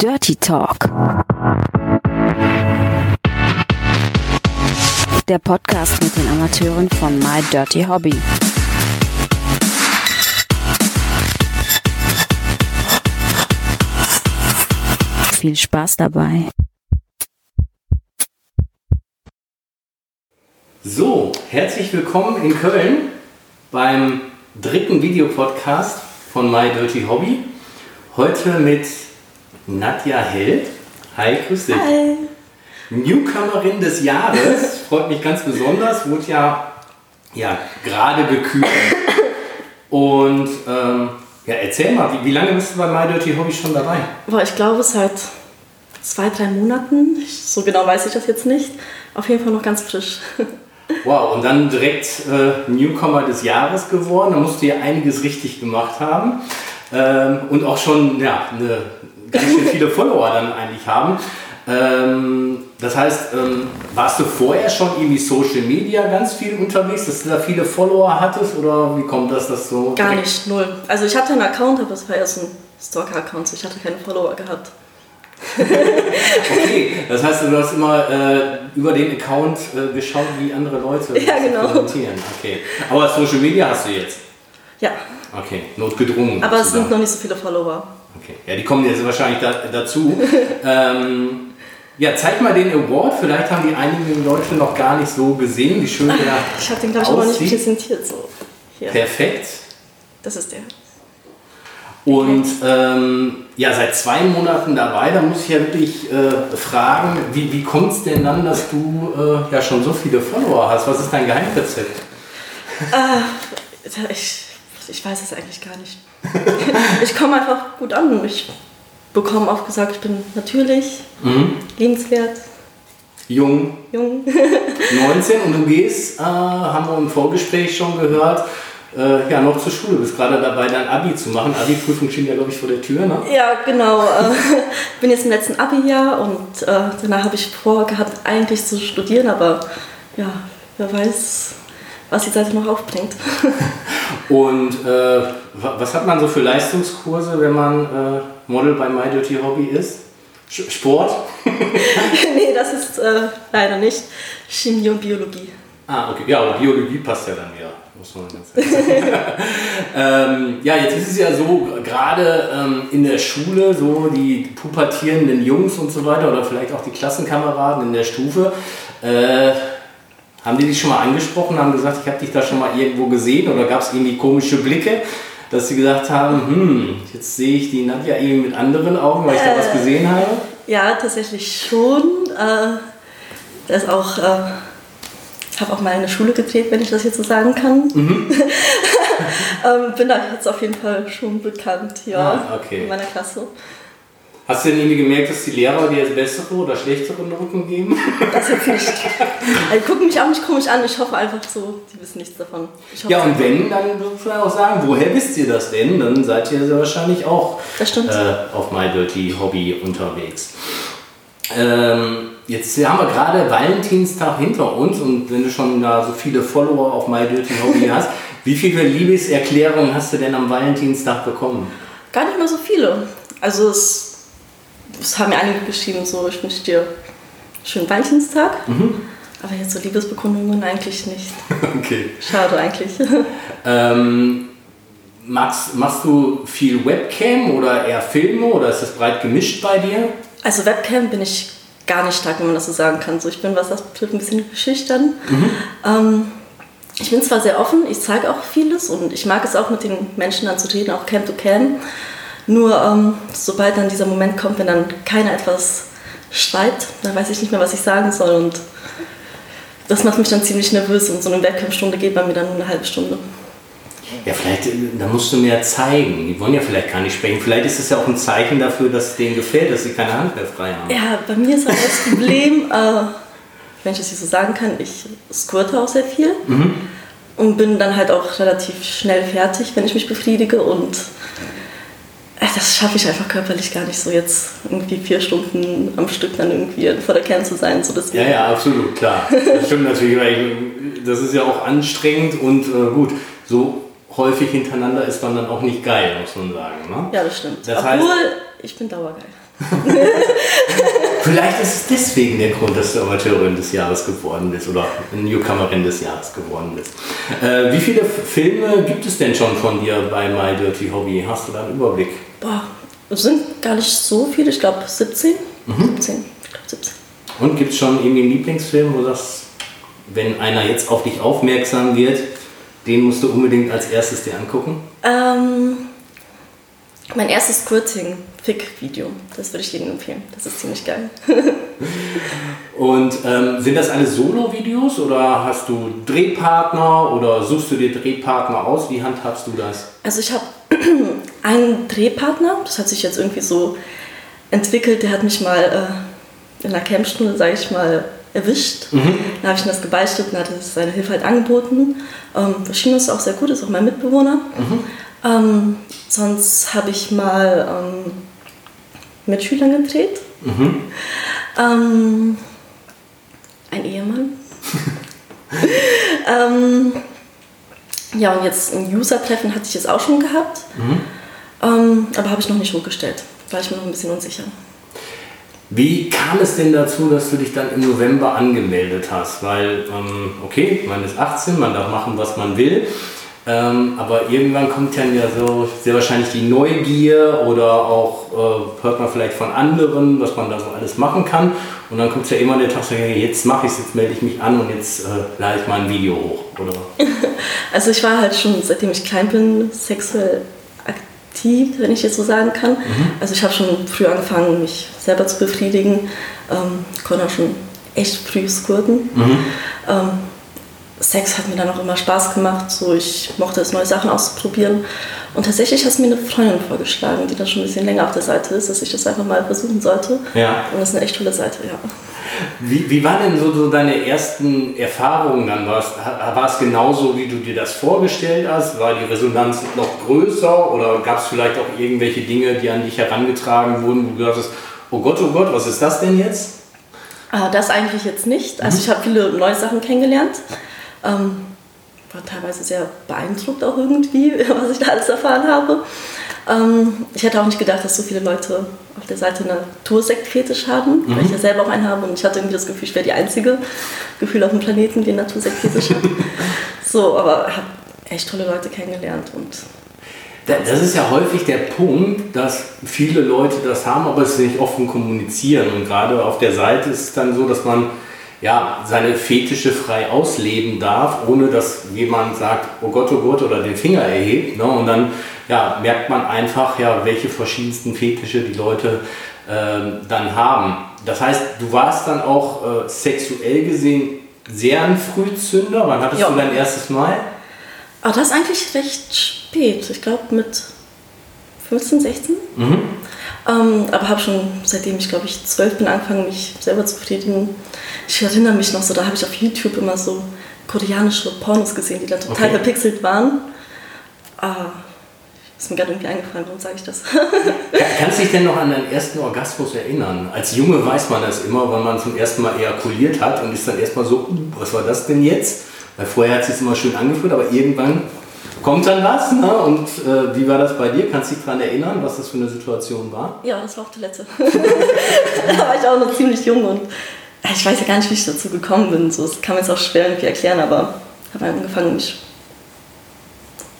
Dirty Talk. Der Podcast mit den Amateuren von My Dirty Hobby. Viel Spaß dabei. So, herzlich willkommen in Köln beim dritten Videopodcast von My Dirty Hobby. Heute mit Nadja Held. Hi, grüß dich. Hi. Newcomerin des Jahres, freut mich ganz besonders, wurde ja, ja gerade gekürt. Und ähm, ja, erzähl mal, wie, wie lange bist du bei My Dirty Hobby schon dabei? Boah, ich glaube seit zwei, drei Monaten. Ich, so genau weiß ich das jetzt nicht. Auf jeden Fall noch ganz frisch. Wow, und dann direkt äh, Newcomer des Jahres geworden. Da musst du ja einiges richtig gemacht haben. Ähm, und auch schon ja, eine, ganz schön viele Follower dann eigentlich haben. Ähm, das heißt, ähm, warst du vorher schon irgendwie Social Media ganz viel unterwegs, dass du da viele Follower hattest oder wie kommt das, dass so Gar nicht, null. Also ich hatte einen Account, aber es war erst ein Stalker-Account. so Ich hatte keine Follower gehabt. Okay, das heißt, du hast immer äh, über den Account äh, geschaut, wie andere Leute Ja, genau. kommentieren. Okay, aber Social Media hast du jetzt. Ja, Okay, notgedrungen. aber es sind noch nicht so viele Follower. Okay, ja, die kommen jetzt wahrscheinlich da, dazu. ähm, ja, zeig mal den Award. Vielleicht haben die einigen Leute noch gar nicht so gesehen, wie schön der Ich habe den, glaube ich, auch noch nicht präsentiert. So. Hier, Perfekt. das ist der. Und ähm, ja, seit zwei Monaten dabei, da muss ich ja wirklich äh, fragen, wie, wie kommt es denn dann, dass du äh, ja schon so viele Follower hast? Was ist dein Geheimrezept? Äh, ich, ich weiß es eigentlich gar nicht. ich komme einfach gut an. Ich bekomme oft gesagt, ich bin natürlich, Mhm. liebenswert, Jung, jung. 19 und du gehst, äh, haben wir im Vorgespräch schon gehört, äh, ja, noch zur Schule. Du bist gerade dabei, dein Abi zu machen. Abi-Prüfung steht ja, glaube ich, vor der Tür, ne? Ja, genau. Äh, bin jetzt im letzten Abi-Jahr und äh, danach habe ich vorgehabt, eigentlich zu studieren, aber ja, wer weiß, was die Seite noch aufbringt. Und äh, wa- was hat man so für Leistungskurse, wenn man äh, Model bei My Dirty Hobby ist? Sport? nee, das ist äh, leider nicht Chemie und Biologie. Ah, okay. Ja, aber Biologie passt ja dann wieder, muss man ganz ehrlich ähm, ja, jetzt ist es ja so, gerade ähm, in der Schule, so die pubertierenden Jungs und so weiter oder vielleicht auch die Klassenkameraden in der Stufe, äh, haben die dich schon mal angesprochen, haben gesagt, ich habe dich da schon mal irgendwo gesehen oder gab es irgendwie komische Blicke, dass sie gesagt haben, hm, jetzt sehe ich die Nadja irgendwie mit anderen Augen, weil ich da was gesehen habe? Ja, tatsächlich schon. Äh, da ist auch, äh, habe auch mal eine Schule gedreht, wenn ich das jetzt so sagen kann. ähm, bin da jetzt auf jeden Fall schon bekannt, ja, Ah, okay. in meiner Klasse. Hast du denn irgendwie gemerkt, dass die Lehrer dir jetzt bessere oder schlechtere Noten geben? Das jetzt nicht. Also, die gucken mich auch nicht komisch an. Ich hoffe einfach so, die wissen nichts davon. Ich Ja, und wenn, dann muss man auch sagen, woher wisst ihr das denn? Dann seid ihr sehr wahrscheinlich auch äh, auf My Dirty Hobby unterwegs. Ähm, jetzt haben wir gerade Valentinstag hinter uns und wenn du schon da so viele Follower auf My Dirty Hobby hast, wie viele Liebeserklärungen hast du denn am Valentinstag bekommen? Gar nicht mal so viele. Also es, es haben mir einige geschrieben, so ich wünsche dir einen schönen Valentinstag. Mhm. Aber jetzt so Liebesbekundungen eigentlich nicht. Okay. Schade eigentlich. Ähm, machst, machst du viel Webcam oder eher Filme oder ist das breit gemischt bei dir? Also Webcam bin ich gar nicht stark, wenn man das so sagen kann. So, ich bin, was das betrifft, ein bisschen schüchtern. Ähm, ich bin zwar sehr offen, ich zeige auch vieles und ich mag es auch mit den Menschen dann zu reden, auch Cam to Cam. Nur ähm, sobald dann dieser Moment kommt, wenn dann keiner etwas schreibt, dann weiß ich nicht mehr, was ich sagen soll und das macht mich dann ziemlich nervös und so eine Webcam-Stunde geht bei mir dann nur eine halbe Stunde. Ja, vielleicht, äh, da musst du mehr zeigen. Die wollen ja vielleicht gar nicht sprechen. Vielleicht ist es ja auch ein Zeichen dafür, dass es denen gefällt, dass sie keine Hand mehr frei haben. Ja, bei mir ist halt das Problem, äh, wenn ich das hier so sagen kann, ich squirte auch sehr viel und bin dann halt auch relativ schnell fertig, wenn ich mich befriedige und das schaffe ich einfach körperlich gar nicht so jetzt irgendwie vier Stunden am Stück dann irgendwie vor der Kern zu sein. So deswegen. Ja, ja, absolut, klar. Das stimmt natürlich, weil das ist ja auch anstrengend und äh, gut, so häufig hintereinander ist man dann auch nicht geil, muss man sagen. Ne? Ja, das stimmt. Das heißt- Obwohl, ich bin dauergeil. Vielleicht ist es deswegen der Grund, dass du Amateurin des Jahres geworden bist oder Newcomerin des Jahres geworden bist. Äh, wie viele Filme gibt es denn schon von dir bei My Dirty Hobby? Hast du da einen Überblick? Boah, es sind gar nicht so viele, ich glaube 17. Mhm. 17. Ich glaube 17. Und gibt es schon irgendwie einen Lieblingsfilm, wo du sagst, wenn einer jetzt auf dich aufmerksam wird, den musst du unbedingt als erstes dir angucken? Ähm, mein erstes Squirting-Fick-Video. Das würde ich jedem empfehlen. Das ist ziemlich geil. Und ähm, sind das alle Solo-Videos oder hast du Drehpartner oder suchst du dir Drehpartner aus? Wie handhabst du das? Also ich habe einen Drehpartner, das hat sich jetzt irgendwie so entwickelt, der hat mich mal äh, in einer Campstunde, sage ich mal, erwischt. Mhm. Dann habe ich ihm das gebeichtet und hat seine Hilfe halt angeboten. Ähm, Shino ist auch sehr gut, ist auch mein Mitbewohner. Mhm. Ähm, sonst habe ich mal ähm, mit Schülern gedreht. Mhm. Ähm, ein Ehemann. ähm, ja, und jetzt ein User-Treffen hatte ich jetzt auch schon gehabt. Mhm. Ähm, aber habe ich noch nicht hochgestellt. War ich mir noch ein bisschen unsicher. Wie kam es denn dazu, dass du dich dann im November angemeldet hast? Weil, ähm, okay, man ist 18, man darf machen, was man will. Ähm, aber irgendwann kommt dann ja so sehr wahrscheinlich die Neugier oder auch äh, hört man vielleicht von anderen, was man da so alles machen kann. Und dann kommt ja immer der Tag, so, jetzt mache ich es, jetzt melde ich mich an und jetzt äh, lade ich mal ein Video hoch. Oder? Also ich war halt schon, seitdem ich klein bin, sexuell aktiv, wenn ich jetzt so sagen kann. Mhm. Also ich habe schon früh angefangen, mich selber zu befriedigen. Ähm, konnte auch schon echt früh squirten. Mhm. Ähm, Sex hat mir dann auch immer Spaß gemacht. So, ich mochte es, neue Sachen auszuprobieren. Und tatsächlich hat es mir eine Freundin vorgeschlagen, die da schon ein bisschen länger auf der Seite ist, dass ich das einfach mal versuchen sollte. Ja. Und das ist eine echt tolle Seite, ja. Wie, wie waren denn so, so deine ersten Erfahrungen dann? War es, genauso, wie du dir das vorgestellt hast? War die Resonanz noch größer oder gab es vielleicht auch irgendwelche Dinge, die an dich herangetragen wurden, wo du hast, oh Gott, oh Gott, was ist das denn jetzt? Ah, das eigentlich jetzt nicht. Also mhm. ich habe viele neue Sachen kennengelernt. Ähm, war teilweise sehr beeindruckt auch irgendwie, was ich da alles erfahren habe. Ähm, ich hätte auch nicht gedacht, dass so viele Leute auf der Seite einen Natursektfetisch haben, mhm. weil ich ja selber auch einen habe und ich hatte irgendwie das Gefühl, ich wäre die einzige Gefühl auf dem Planeten, die Natursektfetisch hat. so, aber ich habe echt tolle Leute kennengelernt und das ist ja häufig der Punkt, dass viele Leute das haben, aber es nicht offen kommunizieren. Und gerade auf der Seite ist es dann so, dass man ja, seine Fetische frei ausleben darf, ohne dass jemand sagt, oh Gott, oh Gott, oder den Finger erhebt. Ne? Und dann ja, merkt man einfach, ja, welche verschiedensten Fetische die Leute äh, dann haben. Das heißt, du warst dann auch äh, sexuell gesehen sehr ein Frühzünder. Wann hattest ja. du dein erstes Mal? Aber das ist eigentlich recht spät. Ich glaube mit 15, 16. Mhm. Ähm, aber habe schon seitdem ich glaube ich zwölf bin angefangen, mich selber zu befriedigen. Ich erinnere mich noch so, da habe ich auf YouTube immer so koreanische Pornos gesehen, die da total okay. verpixelt waren. Ah, ist mir gerade irgendwie eingefallen, warum sage ich das? Kannst du dich denn noch an deinen ersten Orgasmus erinnern? Als Junge weiß man das immer, wenn man zum ersten Mal ejakuliert hat und ist dann erstmal so, uh, was war das denn jetzt? Weil vorher hat es sich immer schön angefühlt, aber irgendwann kommt dann was. Ne? Und äh, wie war das bei dir? Kannst du dich daran erinnern, was das für eine Situation war? Ja, das war auf Toilette. da war ich auch noch ziemlich jung und äh, ich weiß ja gar nicht, wie ich dazu gekommen bin. So, das kann man jetzt auch schwer irgendwie erklären, aber ich habe angefangen, mich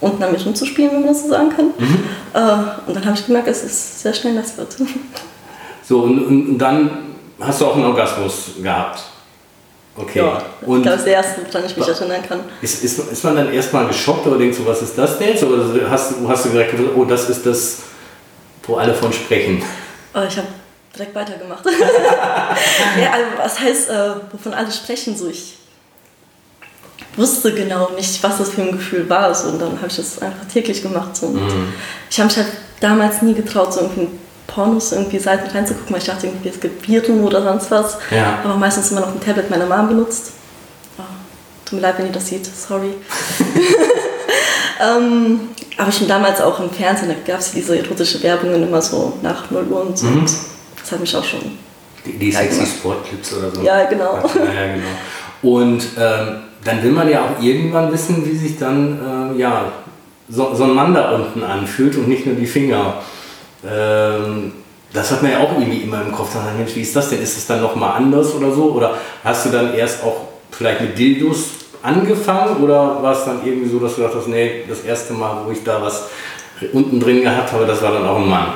unten an mir rumzuspielen, wenn man das so sagen kann. Mhm. Äh, und dann habe ich gemerkt, es ist sehr schnell nass wird. So, und, und, dann hast du auch einen Orgasmus gehabt? Okay. Ja, und das ist der erste, woran ich mich erinnern kann. Ist, ist, ist man dann erstmal geschockt oder denkst du, was ist das denn jetzt? Oder hast, hast du direkt gesagt, oh, das ist das, wo alle von sprechen? Oh, ich habe direkt weitergemacht. ja, also, was heißt, äh, wovon alle sprechen? So, ich wusste genau nicht, was das für ein Gefühl war. So, und dann habe ich das einfach täglich gemacht. So. Und mhm. Ich habe mich halt damals nie getraut, so irgendwie Pornos irgendwie Seiten reinzugucken, weil ich dachte, irgendwie, es gibt Viren oder sonst was. Ja. Aber meistens immer noch ein Tablet meiner Mom benutzt. Oh, tut mir leid, wenn ihr das seht, sorry. ähm, aber schon damals auch im Fernsehen, da gab es diese erotische Werbungen immer so nach 0 Uhr und so. Mhm. Das hat mich auch schon. Die, die sexy Sportclips oder so. Ja, genau. Ja, genau. Und ähm, dann will man ja auch irgendwann wissen, wie sich dann äh, ja, so, so ein Mann da unten anfühlt und nicht nur die Finger. Ähm, Das hat man ja auch irgendwie immer im Kopf. Dann, Mensch, wie ist das denn? Ist das dann nochmal anders oder so? Oder hast du dann erst auch vielleicht mit Dildos angefangen oder war es dann irgendwie so, dass du dachtest, nee, das erste Mal, wo ich da was unten drin gehabt habe, das war dann auch ein Mann?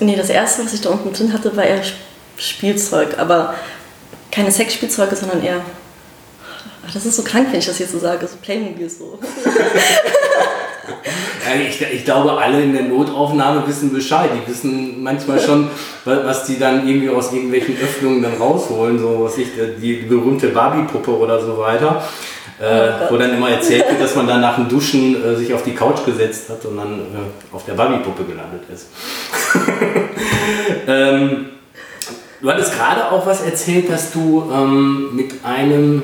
Nee, das erste, was ich da unten drin hatte, war eher Spielzeug, aber keine Sexspielzeuge, sondern eher. Das ist so krank, wenn ich das jetzt so sage, so Playmobil so. Ja, ich, ich, glaube, alle in der Notaufnahme wissen Bescheid. Die wissen manchmal schon, was die dann irgendwie aus irgendwelchen Öffnungen dann rausholen. So, was ich, die berühmte Barbie-Puppe oder so weiter. Äh, oh wo dann immer erzählt wird, dass man dann nach dem Duschen äh, sich auf die Couch gesetzt hat und dann äh, auf der Barbie-Puppe gelandet ist. ähm, du hattest gerade auch was erzählt, dass du ähm, mit einem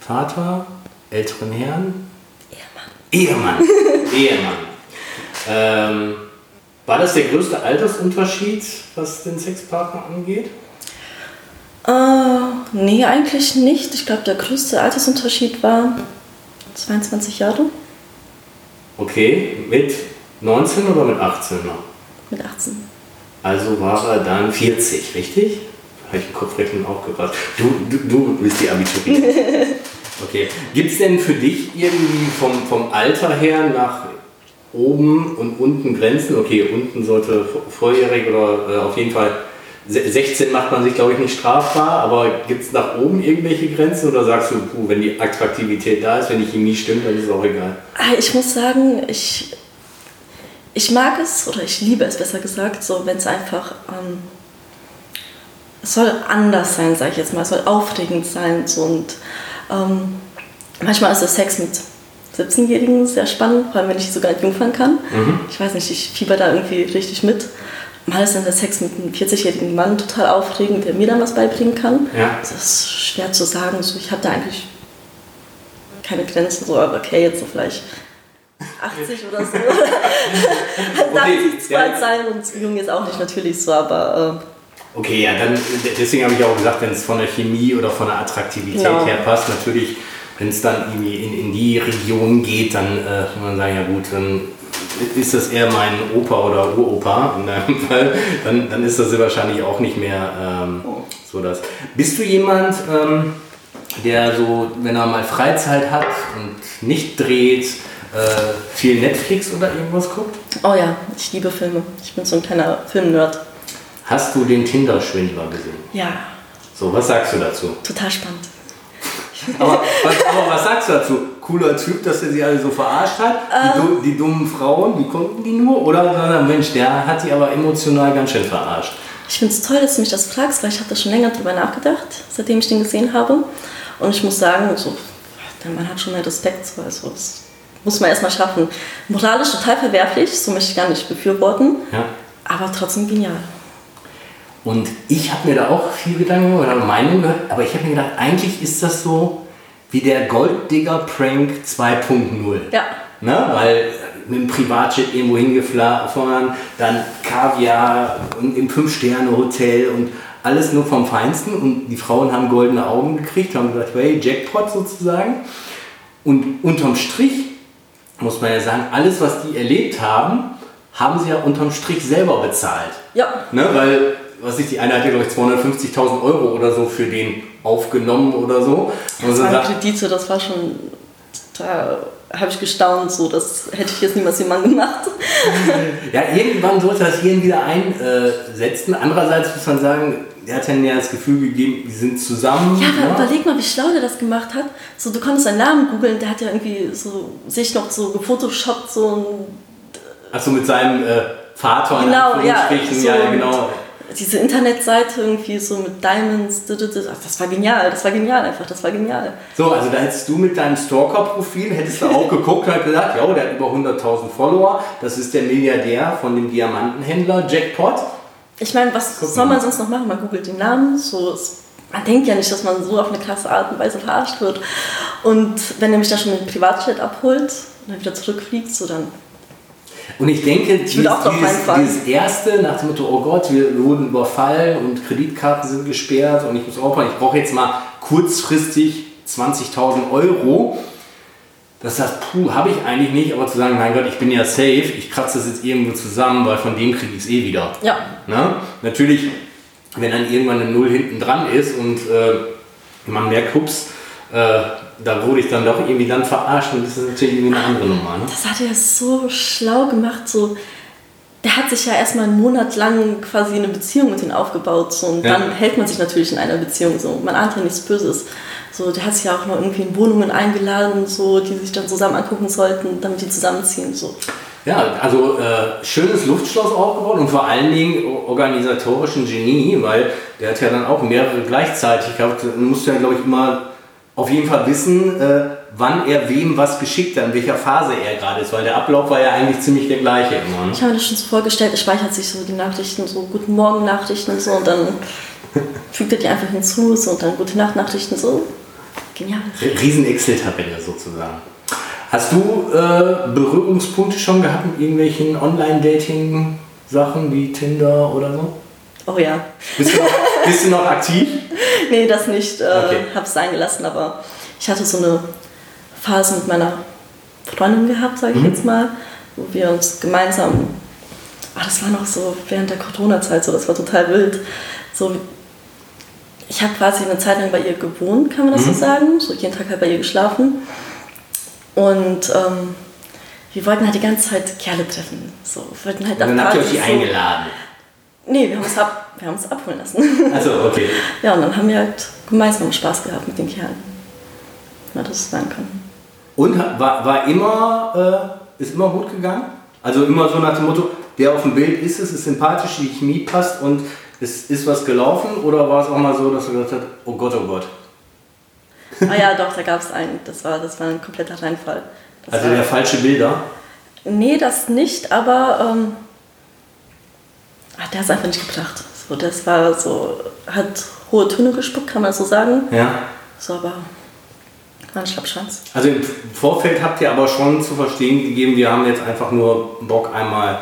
Vater, älteren Herrn, Ehemann. Ehemann. Ähm, war das der größte Altersunterschied, was den Sexpartner angeht? Äh, nee, eigentlich nicht. Ich glaube, der größte Altersunterschied war 22 Jahre. Okay, mit 19 oder mit 18 noch? Mit 18. Also war er dann 40, richtig? Habe ich im Kopfrechnen auch gepasst. Du, du, du bist die Abiturientin. Okay. Gibt es denn für dich irgendwie vom, vom Alter her nach oben und unten Grenzen? Okay, unten sollte volljährig oder äh, auf jeden Fall 16 macht man sich, glaube ich, nicht strafbar, aber gibt es nach oben irgendwelche Grenzen oder sagst du, puh, wenn die Attraktivität da ist, wenn die Chemie stimmt, dann ist es auch egal? Ah, ich muss sagen, ich, ich mag es oder ich liebe es besser gesagt, so wenn es einfach, ähm, es soll anders sein, sage ich jetzt mal, es soll aufregend sein und ähm, manchmal ist der Sex mit 17-Jährigen sehr spannend, vor allem wenn ich sogar jungfern kann. Mhm. Ich weiß nicht, ich fieber da irgendwie richtig mit. Mal ist dann der Sex mit einem 40-jährigen Mann total aufregend, der mir dann was beibringen kann. Ja. Das ist schwer zu sagen. So, ich habe da eigentlich keine Grenzen, so, aber okay, jetzt so vielleicht 80 oder so. dann darf ich zu alt sein und jung ist auch nicht natürlich so, aber. Äh, Okay, ja, dann deswegen habe ich auch gesagt, wenn es von der Chemie oder von der Attraktivität. Genau. her passt, natürlich, wenn es dann irgendwie in, in die Region geht, dann äh, kann man sagen, ja gut, dann ist das eher mein Opa oder Uropa in deinem Fall, dann, dann ist das wahrscheinlich auch nicht mehr ähm, so das. Bist du jemand, ähm, der so, wenn er mal Freizeit hat und nicht dreht, äh, viel Netflix oder irgendwas guckt? Oh ja, ich liebe Filme. Ich bin so ein kleiner Filmnerd. Hast du den Tinder-Schwindler gesehen? Ja. So, was sagst du dazu? Total spannend. Aber, was, aber was sagst du dazu? Cooler Typ, dass er sie alle so verarscht hat? Ähm, die, die, dummen Frauen, wie konnten die nur? Oder Mensch, der hat sie aber emotional ganz schön verarscht. Ich finde es toll, dass du mich das fragst, weil ich habe da schon länger drüber nachgedacht, seitdem ich den gesehen habe. Und ich muss sagen, so, der Mann hat schon mehr Respekt. Also, das muss man erstmal schaffen. Moralisch total verwerflich, so möchte ich gar nicht befürworten. Ja. Aber trotzdem genial. Und ich habe mir da auch viel Gedanken oder Meinung gehört, aber ich habe mir gedacht, eigentlich ist das so wie der Golddigger-Prank 2.0. Ja. Ne? Weil mit dem Privatjet irgendwo hingefahren, dann Kaviar und im Fünf-Sterne-Hotel und alles nur vom Feinsten und die Frauen haben goldene Augen gekriegt, haben gesagt, hey, Jackpot sozusagen. Und unterm Strich muss man ja sagen, alles, was die erlebt haben, haben sie ja unterm Strich selber bezahlt. Ja. Ne? Weil was ich, die eine hat ja, glaube ich, 250.000 Euro oder so für den aufgenommen oder so. Das waren Kredite, das war schon, da habe ich gestaunt, so, das hätte ich jetzt niemals jemand gemacht. ja, irgendwann sollte das hier wieder einsetzen. Andererseits muss man sagen, der hat dann ja das Gefühl gegeben, die sind zusammen. Ja, aber ja. überleg mal, wie schlau der das gemacht hat. So, du konntest seinen Namen googeln, der hat ja irgendwie so sich noch so gefotoshoppt, so ein. Achso, mit seinem äh, Vater genau, ja, so ja, genau diese Internetseite irgendwie so mit Diamonds, das war genial, das war genial einfach, das war genial. So, also da hättest du mit deinem Stalker-Profil, hättest du auch geguckt und halt gesagt, ja, der hat über 100.000 Follower, das ist der Milliardär von dem Diamantenhändler Jackpot. Ich meine, was Guck soll man sonst noch machen? Man googelt den Namen, so man denkt ja nicht, dass man so auf eine krasse Art und Weise verarscht wird. Und wenn er mich da schon mit dem Privatjet abholt und dann wieder zurückfliegt, so dann und ich denke, dieses, dieses, dieses, erste nach dem Motto, oh Gott, wir wurden überfallen und Kreditkarten sind gesperrt und ich muss aufpassen, ich brauche jetzt mal kurzfristig 20.000 Euro. das Puh habe ich eigentlich nicht, aber zu sagen, mein Gott, ich bin ja safe, ich kratze das jetzt irgendwo zusammen, weil von dem kriege ich es eh wieder. Ja. Ne? Natürlich, wenn dann irgendwann eine Null hinten dran ist und äh, man merkt, hups, äh, da wurde ich dann doch irgendwie dann verarscht und das ist natürlich irgendwie eine andere Nummer. Ne? Das hat er so schlau gemacht, so. Der hat sich ja erstmal einen Monat lang quasi eine Beziehung mit ihm aufgebaut so, und Ja. dann hält man sich natürlich in einer Beziehung so. Man ahnt ja nichts Böses. So, der hat sich ja auch noch irgendwie in Wohnungen eingeladen, so, die sich dann zusammen angucken sollten, damit die zusammenziehen. So. Ja, also äh, schönes Luftschloss aufgebaut und vor allen Dingen organisatorischen Genie, weil der hat ja dann auch mehrere gleichzeitig gehabt. Man muss ja, glaube ich, immer auf jeden Fall wissen, äh, wann er wem was geschickt hat, in welcher Phase er gerade ist, weil der Ablauf war ja eigentlich ziemlich der gleiche immer. Ne? Ich habe mir das schon so vorgestellt, er speichert sich so die Nachrichten, so Guten Morgen Nachrichten und so und dann fügt er die einfach hinzu so, und dann Gute Nacht Nachrichten so. Genial. Riesen Excel-Tabelle sozusagen. Hast du äh, Berührungspunkte schon gehabt mit irgendwelchen Online-Dating-Sachen wie Tinder oder so? Oh ja. Bist du noch, bist du noch aktiv? Nee, das nicht. Äh, Okay. Hab's sein gelassen, aber ich hatte so eine Phase mit meiner Freundin gehabt, sage ich Mhm. jetzt mal, wo wir uns gemeinsam, ach, das war noch so während der Corona-Zeit, so, das war total wild. So, ich habe quasi eine Zeit lang bei ihr gewohnt, kann man das Mhm. so sagen, so jeden Tag halt bei ihr geschlafen. Und ähm, wir wollten halt die ganze Zeit Kerle treffen. So, wollten halt Und dann habt ihr euch die so- eingeladen. Nee, wir haben uns, ab, wir abholen lassen. Also okay. Ja, und dann haben wir halt gemeinsam Spaß gehabt mit den Kerlen. Ja, das ist sein können. Und war, war immer, äh, ist immer gut gegangen? Also immer so nach dem Motto, der auf dem Bild ist es, ist sympathisch, die Chemie passt und es ist was gelaufen? Oder war es auch mal so, dass du gesagt hast, oh Gott, oh Gott? Ah ja, doch, da gab es einen. Das war, das war ein kompletter Reinfall. Das Also der falsche Bilder? nee, das nicht, aber ähm, ach, der hat es einfach nicht gebracht. So, das war so, hat hohe Töne gespuckt, kann man so sagen. Ja. So, aber war ein Schlappschwanz. Also im Vorfeld habt ihr aber schon zu verstehen gegeben, wir haben jetzt einfach nur Bock einmal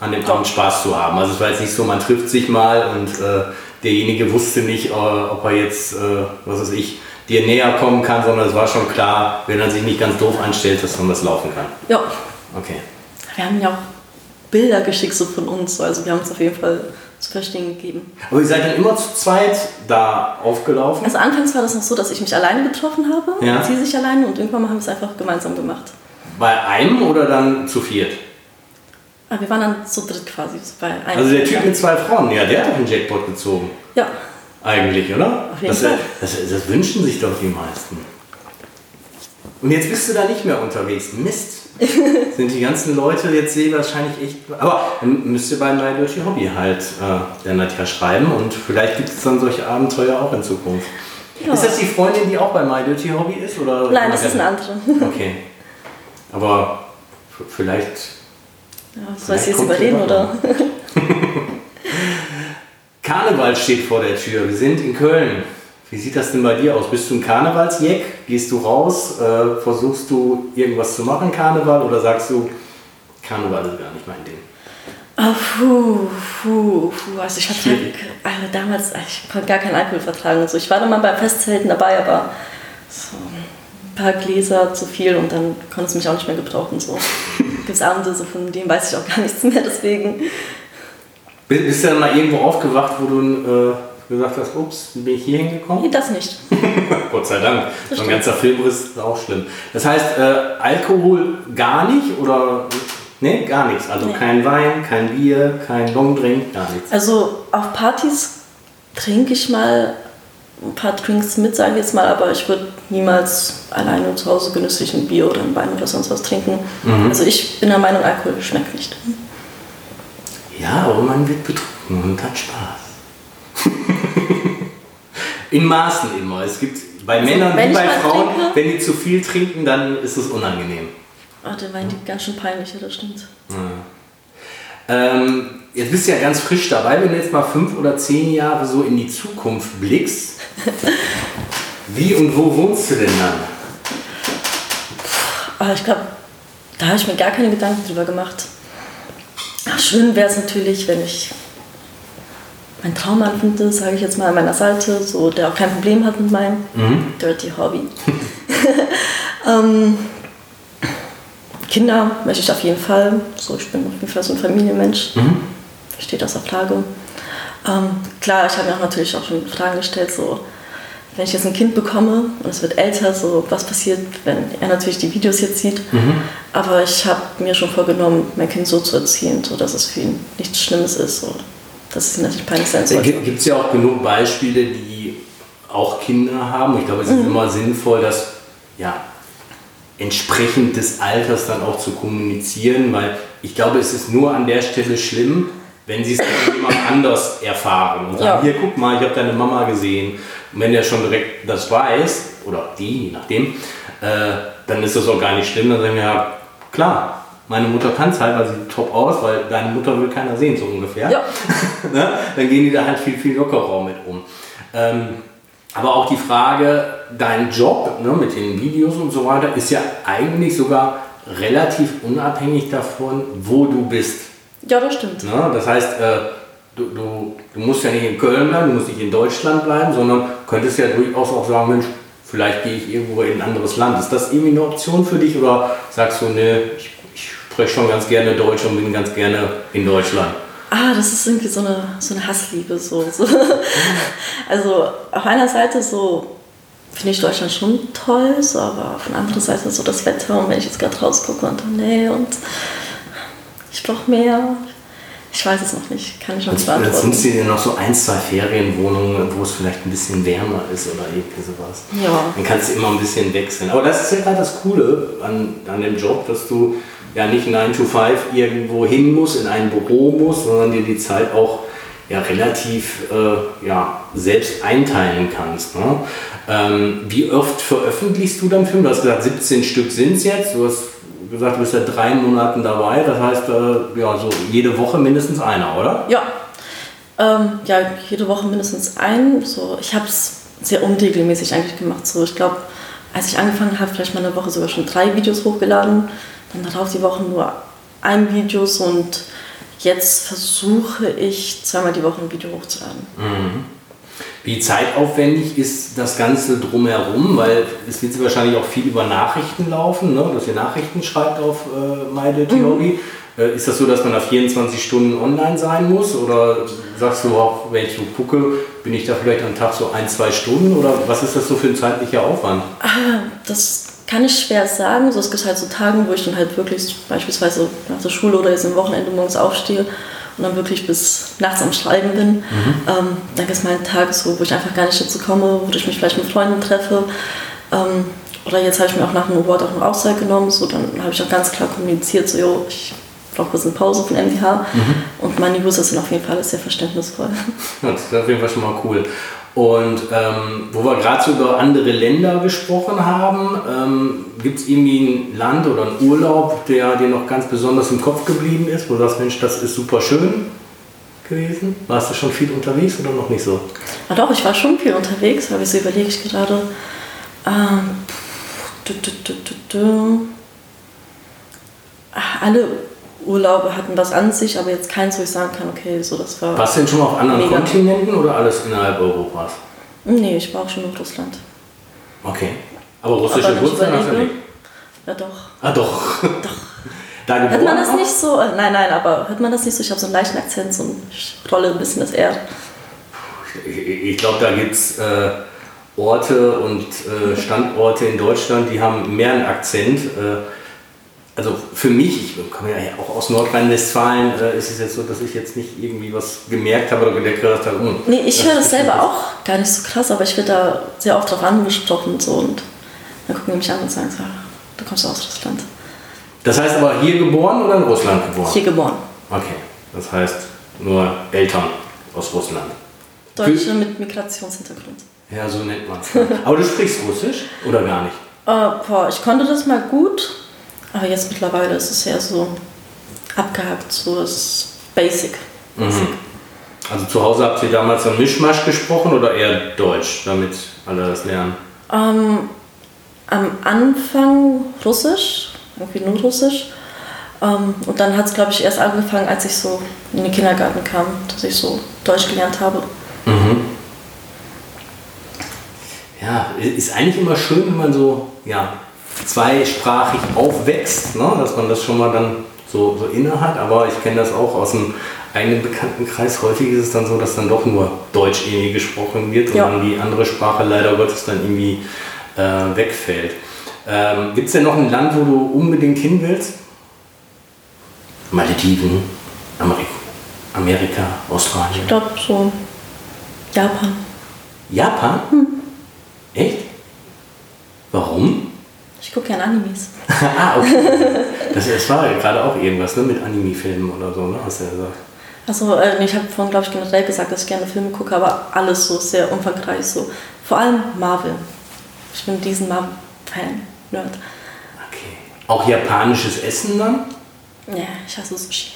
an dem Abend Spaß zu haben. Also es war jetzt nicht so, man trifft sich mal und äh, derjenige wusste nicht, äh, ob er jetzt, äh, was weiß ich, dir näher kommen kann, sondern es war schon klar, wenn er sich nicht ganz doof anstellt, dass dann was laufen kann. Ja, Okay. wir haben ja auch Bilder geschickt so von uns. Also wir haben es auf jeden Fall zu verstehen gegeben. Aber ihr seid dann immer zu zweit da aufgelaufen? Also anfangs war das noch so, dass ich mich alleine getroffen habe, Ja. und sie sich alleine und irgendwann haben wir es einfach gemeinsam gemacht. Bei einem oder dann zu viert? Aber wir waren dann zu dritt quasi bei einem. Also der Typ mit zwei Frauen, ja, der hat doch einen Jackpot gezogen. Ja, Eigentlich, oder? Auf jeden das, Fall. Das, das wünschen sich doch die meisten. Und jetzt bist du da nicht mehr unterwegs. Mist. Sind die ganzen Leute jetzt sehen wahrscheinlich echt. Aber dann müsst ihr bei My Dirty Hobby halt äh, der Nadja schreiben und vielleicht gibt es dann solche Abenteuer auch in Zukunft. Ja. Ist das die Freundin, die auch bei My Dirty Hobby ist? Oder nein, das ist eine andere. Okay. Aber vielleicht. Ja, soll ich jetzt überreden oder? Karneval steht vor der Tür. Wir sind in Köln. Wie sieht das denn bei dir aus? Bist du ein Karnevalsjeck? Gehst du raus? Äh, versuchst du irgendwas zu machen, Karneval? Oder sagst du, Karneval ist gar nicht mein Ding? Ah, puh, puh, puh. Also ich hatte also damals, ich konnte gar keinen Alkohol vertragen. und So. Ich war dann mal beim Festzelten dabei, aber so ein paar Gläser zu viel und dann konnte es mich auch nicht mehr gebrauchen. So. Gibt es Abende, so von denen weiß ich auch gar nichts mehr, deswegen. Bist du dann mal irgendwo aufgewacht, wo du äh, gesagt hast, ups, bin ich hier hingekommen? Nee, das nicht. Gott sei Dank. So ein ganzer Filmriss ist auch schlimm. Das heißt, äh, Alkohol gar nicht oder nee, gar nichts. Also Nee. kein Wein, kein Bier, kein Longdrink, gar nichts. Also auf Partys trinke ich mal ein paar Drinks mit, sage ich jetzt mal, aber ich würde niemals alleine zu Hause genüsslich ein Bier oder ein Wein oder sonst was trinken. Also ich bin der Meinung, Alkohol schmeckt nicht. Ja, aber man wird betrunken und hat Spaß. In Maßen immer. Es gibt bei Männern wenn wie bei Frauen, trinke- wenn die zu viel trinken, dann ist es unangenehm. Ach, der Wein liegt ganz schön peinlich, ja, das stimmt. Ähm, jetzt bist du ja ganz frisch dabei, wenn du jetzt mal fünf oder zehn Jahre so in die Zukunft blickst. Wie und wo wohnst du denn dann? Aber ich glaube, da habe ich mir gar keine Gedanken drüber gemacht. Ach, schön wäre es natürlich, wenn ich meinen Traummann finde, sage ich jetzt mal an meiner Seite, so, der auch kein Problem hat mit meinem Dirty Hobby. ähm, Kinder möchte ich auf jeden Fall. So, ich bin auf jeden Fall so ein Familienmensch. Mhm. Steht außer Frage. Ähm, klar, ich habe mir auch natürlich auch schon Fragen gestellt, so wenn ich jetzt ein Kind bekomme und es wird älter, so was passiert, wenn er natürlich die Videos jetzt sieht. Aber ich habe mir schon vorgenommen, mein Kind so zu erziehen, so dass es für ihn nichts Schlimmes ist, so dass es ihm natürlich peinlich sein sollte. Gibt es ja auch genug Beispiele, die auch Kinder haben. Ich glaube, es ist immer sinnvoll, das ja, entsprechend des Alters dann auch zu kommunizieren, weil ich glaube, es ist nur an der Stelle schlimm, wenn sie es von jemand anders erfahren und sagen, Ja. hier guck mal, ich habe deine Mama gesehen. Und wenn der schon direkt das weiß, oder die, je nachdem, äh, dann ist das auch gar nicht schlimm. Dann sagen wir, ja, klar, meine Mutter kann es halt, weil sie sieht top aus, weil deine Mutter will keiner sehen, so ungefähr. Ja. ne? Dann gehen die da halt viel, viel lockerer mit um. Ähm, aber auch die Frage, dein Job ne, mit den Videos und so weiter ist ja eigentlich sogar relativ unabhängig davon, wo du bist. Ja, das stimmt. Ne? Das heißt, äh, du, du, du musst ja nicht in Köln bleiben, du musst nicht in Deutschland bleiben, sondern könntest ja durchaus auch sagen, Mensch, vielleicht gehe ich irgendwo in ein anderes Land. Ist das irgendwie eine Option für dich oder sagst du, ne, ich, ich spreche schon ganz gerne Deutsch und bin ganz gerne in Deutschland? Ah, das ist irgendwie so eine, so eine Hassliebe. So, so. Also auf einer Seite so finde ich Deutschland schon toll, so, aber auf der anderen Seite so das Wetter und wenn ich jetzt gerade rausgucke und dann, nee, und ich brauche mehr. Ich weiß es noch nicht, kann ich noch nicht Jetzt beantworten. sind dir noch so ein, zwei Ferienwohnungen, wo es vielleicht ein bisschen wärmer ist oder irgendwie sowas. Ja. Dann kannst du immer ein bisschen wechseln. Aber das ist ja gerade das Coole an, an dem Job, dass du ja nicht 9 to 5 irgendwo hin musst, in ein Büro musst, sondern dir die Zeit auch ja, relativ äh, ja, selbst einteilen kannst. Ne? Ähm, wie oft veröffentlichst du dann Filme? Du hast gesagt, 17 Stück sind es jetzt. Du hast gesagt, du bist seit drei Monaten dabei. Das heißt, äh, ja, so jede Woche mindestens einer, oder? Ja. Ähm, ja, jede Woche mindestens ein. So, ich habe es sehr unregelmäßig eigentlich gemacht. So, ich glaube, als ich angefangen habe, vielleicht mal eine Woche sogar schon drei Videos hochgeladen. Dann darauf die Woche nur ein Videos und jetzt versuche ich zweimal die Woche ein Video hochzuladen. Wie zeitaufwendig ist das Ganze drumherum? Weil es wird wahrscheinlich auch viel über Nachrichten laufen, ne? dass ihr Nachrichten schreibt auf äh, My Dirty Hobby. Äh, ist das so, dass man da 24 Stunden online sein muss? Oder sagst du auch, wenn ich so gucke, bin ich da vielleicht am Tag so ein, zwei Stunden? Oder was ist das so für ein zeitlicher Aufwand? Das kann ich schwer sagen. So, es gibt halt so Tage, wo ich dann halt wirklich beispielsweise nach der Schule oder jetzt am Wochenende morgens aufstehe und dann wirklich bis nachts am Schreiben bin. Ähm, dann gibt es mal einen Tag, so, wo ich einfach gar nicht dazu komme, wo ich mich vielleicht mit Freunden treffe. Ähm, oder jetzt habe ich mir auch nach dem Award auch eine Auszeit genommen. So, dann habe ich auch ganz klar kommuniziert, so, jo, ich brauche kurz eine Pause von MDH. Und meine User sind auf jeden Fall sehr verständnisvoll. Das ist auf jeden Fall schon mal cool. Und ähm, wo wir gerade so über andere Länder gesprochen haben, ähm, gibt es irgendwie ein Land oder einen Urlaub, der dir noch ganz besonders im Kopf geblieben ist, wo du sagst, Mensch, das ist super schön gewesen? Warst du schon viel unterwegs oder noch nicht so? Ah doch, ich war schon viel unterwegs, aber so überlege ich gerade. Ähm. Ach, Alle Urlaube hatten was an sich, aber jetzt keins, wo ich sagen kann, okay, so das war. Warst du denn schon mal auf anderen Mega. Kontinenten oder alles innerhalb Europas? Nee, ich war auch schon in Russland. Okay. Aber russische Wurzeln hast du nicht? Ja doch. Ah doch. Doch. Da Hört man das auch? nicht so? Nein, nein, aber hört man das nicht so? Ich habe so einen leichten Akzent, so ich rolle ein bisschen das R. Ich, ich glaube, da gibt es äh, Orte und äh, Standorte in Deutschland, die haben mehr einen Akzent. Äh, also für mich, ich komme ja auch aus Nordrhein-Westfalen, äh, ist es jetzt so, dass ich jetzt nicht irgendwie was gemerkt habe oder gedacht habe, hm, Nee, ich höre das selber auch gar nicht so krass, aber ich werde da sehr oft drauf angesprochen so, und dann gucken die mich an und sagen so, "Ah, du kommst aus Russland. Das heißt aber hier geboren oder in Russland geboren? Hier geboren. Okay, das heißt nur Eltern aus Russland. Deutsche mit Migrationshintergrund. Ja, so nennt man es. Aber du sprichst Russisch oder gar nicht? Äh, boah, ich konnte das mal gut, aber jetzt mittlerweile ist es eher so abgehakt, so ist basic. Also zu Hause habt ihr damals so ein Mischmasch gesprochen oder eher Deutsch, damit alle das lernen? Ähm, am Anfang Russisch, irgendwie nur Russisch. Ähm, und dann hat es, glaube ich, erst angefangen, als ich so in den Kindergarten kam, dass ich so Deutsch gelernt habe. Ja, ist eigentlich immer schön, wenn man so ja, zweisprachig aufwächst, ne? dass man das schon mal dann so, so inne hat. Aber ich kenne das auch aus dem eigenen Bekanntenkreis. Häufig ist es dann so, dass dann doch nur Deutsch irgendwie gesprochen wird Ja. und dann die andere Sprache leider Gottes dann irgendwie äh, wegfällt. Ähm, Gibt es denn noch ein Land, wo du unbedingt hin willst? Malediven, Amerika, Amerika Australien. Ich glaube so Japan. Japan? Echt? Warum? Ich gucke gerne Animes. ah, okay. Das, das war ja gerade auch irgendwas ne, mit Anime-Filmen oder so, ne? hast du ja gesagt. Also äh, ich habe vorhin, glaube ich, generell gesagt, dass ich gerne Filme gucke, aber alles so sehr umfangreich. So. Vor allem Marvel. Ich bin diesen Marvel-Fan, Nerd. Okay. Auch japanisches Essen dann? Ja, ich hasse Sushi.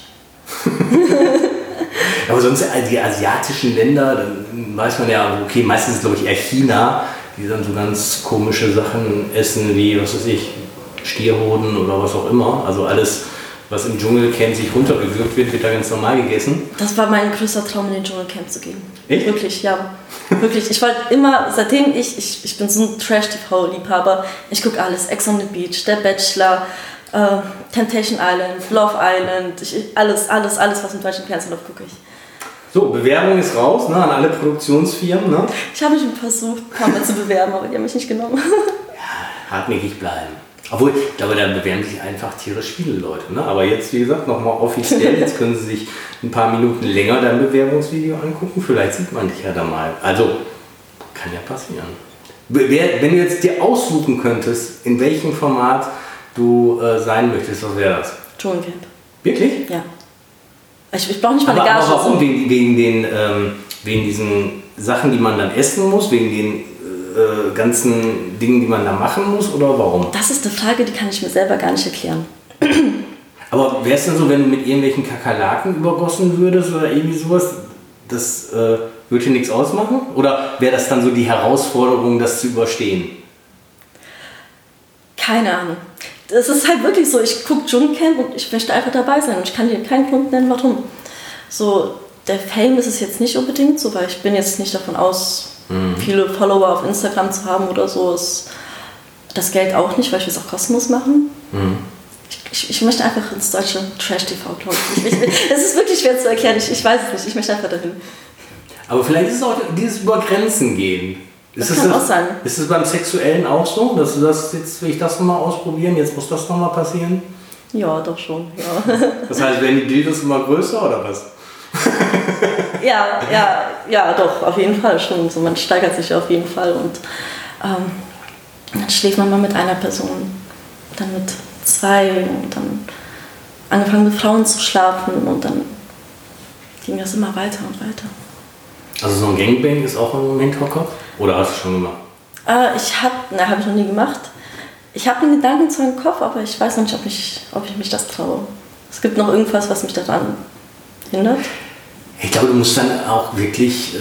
Aber sonst äh, die asiatischen Länder, dann weiß man ja, okay, meistens glaube ich eher China, die dann so ganz komische Sachen essen, wie, was weiß ich, Stierhoden oder was auch immer. Also alles, was im Dschungelcamp sich runtergewürgt wird, wird da ganz normal gegessen. Das war mein größter Traum, in den Dschungelcamp zu gehen. Echt? Wirklich, ja. Wirklich. Ich wollte immer, seitdem ich, ich, ich bin so ein Trash-TV-Liebhaber, ich gucke alles. Ex on the Beach, Der Bachelor, äh, Temptation Island, Love Island, ich, alles, alles, alles, was im deutschen Fernsehen läuft, gucke ich. So, Bewerbung ist raus ne, an alle Produktionsfirmen. Ne? Ich habe mich versucht, ein paar Mal zu bewerben, aber die haben mich nicht genommen. hartnäckig bleiben. Obwohl, ich glaube, da bewerben sich einfach tierisch viele Leute. Ne? Aber jetzt, wie gesagt, nochmal offiziell, jetzt können Sie sich ein paar Minuten länger dein Bewerbungsvideo angucken. Vielleicht sieht man dich ja da mal. Also, kann ja passieren. Wenn du jetzt dir aussuchen könntest, in welchem Format du äh, sein möchtest, was wäre das? Dschungelcamp, Wirklich? ja. Ich, ich brauche nicht mal Aber, eine aber Gage. warum? so. Wegen, wegen, den, ähm, wegen diesen Sachen, die man dann essen muss? Wegen den äh, ganzen Dingen, die man da machen muss? Oder warum? Das ist eine Frage, die kann ich mir selber gar nicht erklären. Aber wäre es denn so, wenn du mit irgendwelchen Kakerlaken übergossen würdest oder irgendwie sowas, das äh, würde dir nichts ausmachen? Oder wäre das dann so die Herausforderung, das zu überstehen? Keine Ahnung. Das ist halt wirklich so, ich gucke Dschungelcamp und ich möchte einfach dabei sein und ich kann dir keinen Grund nennen, warum. So, der Fame ist es jetzt nicht unbedingt so, weil ich bin jetzt nicht davon aus, viele Follower auf Instagram zu haben oder so. Ist das Geld auch nicht, weil ich will es auch kostenlos machen. Ich, ich, ich möchte einfach ins deutsche Trash-TV, glaube ich. ich, ich. Es ist wirklich schwer zu erklären, ich, ich weiß es nicht, ich möchte einfach dahin. Aber vielleicht ist es auch dieses über Grenzen gehen. Das ist kann es, auch sein. Ist es beim Sexuellen auch so, dass du das jetzt will ich das nochmal ausprobieren, jetzt muss das nochmal passieren? Ja, doch schon, ja. Das heißt, werden die Dildos immer größer oder was? Ja, ja, ja, doch, auf jeden Fall schon. So, man steigert sich auf jeden Fall und ähm, dann schläft man mal mit einer Person, dann mit zwei und dann angefangen mit Frauen zu schlafen und dann ging das immer weiter und weiter. Also so ein Gangbang ist auch im Hinterkopf? Oder hast du schon gemacht? Äh, ich habe, ne, habe ich noch nie gemacht. Ich habe den Gedanken zwar im Kopf, aber ich weiß noch nicht, ob ich, ob ich mich das traue. Es gibt noch irgendwas, was mich daran hindert. Ich glaube, du musst dann auch wirklich äh,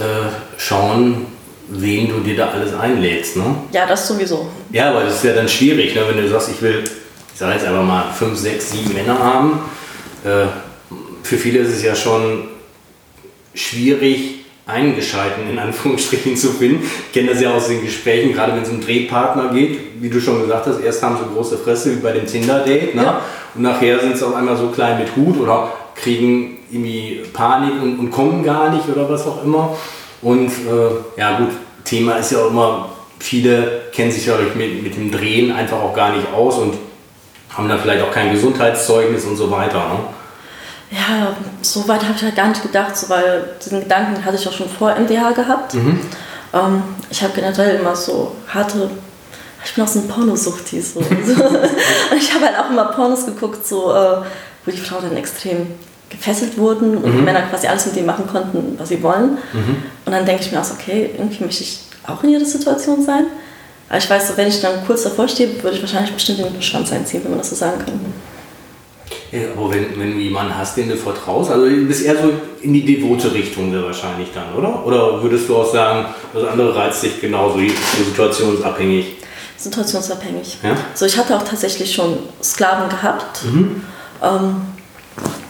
schauen, wen du dir da alles einlädst. Ne? Ja, das sowieso. Ja, aber das ist ja dann schwierig, ne? wenn du sagst, ich will, ich sage jetzt einfach mal, fünf, sechs, sieben Männer haben. Äh, für viele ist es ja schon schwierig, einen Gescheiten in Anführungsstrichen zu finden. Ich kenne das ja aus den Gesprächen, gerade wenn es um Drehpartner geht, wie du schon gesagt hast, erst haben sie große Fresse wie bei dem Tinder-Date ne? Ja. und nachher sind sie auf einmal so klein mit Hut oder kriegen irgendwie Panik und, und kommen gar nicht oder was auch immer. Und äh, ja gut, Thema ist ja auch immer, viele kennen sich ja mit, mit dem Drehen einfach auch gar nicht aus und haben dann vielleicht auch kein Gesundheitszeugnis und so weiter. Ne? Ja, so weit habe ich halt gar nicht gedacht, so, weil diesen Gedanken hatte ich auch schon vor MDH gehabt. Ähm, ich habe generell immer so harte, ich bin auch so ein Pornosuchti. So. Und ich habe halt auch immer Pornos geguckt, so, äh, wo die Frauen dann extrem gefesselt wurden und die Männer quasi alles mit denen machen konnten, was sie wollen. Und dann denke ich mir auch so, okay, irgendwie möchte ich auch in ihrer Situation sein. Aber ich weiß so, wenn ich dann kurz davor stehe, würde ich wahrscheinlich bestimmt den Schwanz einziehen, wenn man das so sagen kann. Aber wenn, wenn du jemanden hast, den du vertraust, also du bist eher so in die devote Richtung wahrscheinlich dann, oder? Oder würdest du auch sagen, das andere reizt dich genauso, so situationsabhängig? Situationsabhängig. Ja? So, ich hatte auch tatsächlich schon Sklaven gehabt. Ähm,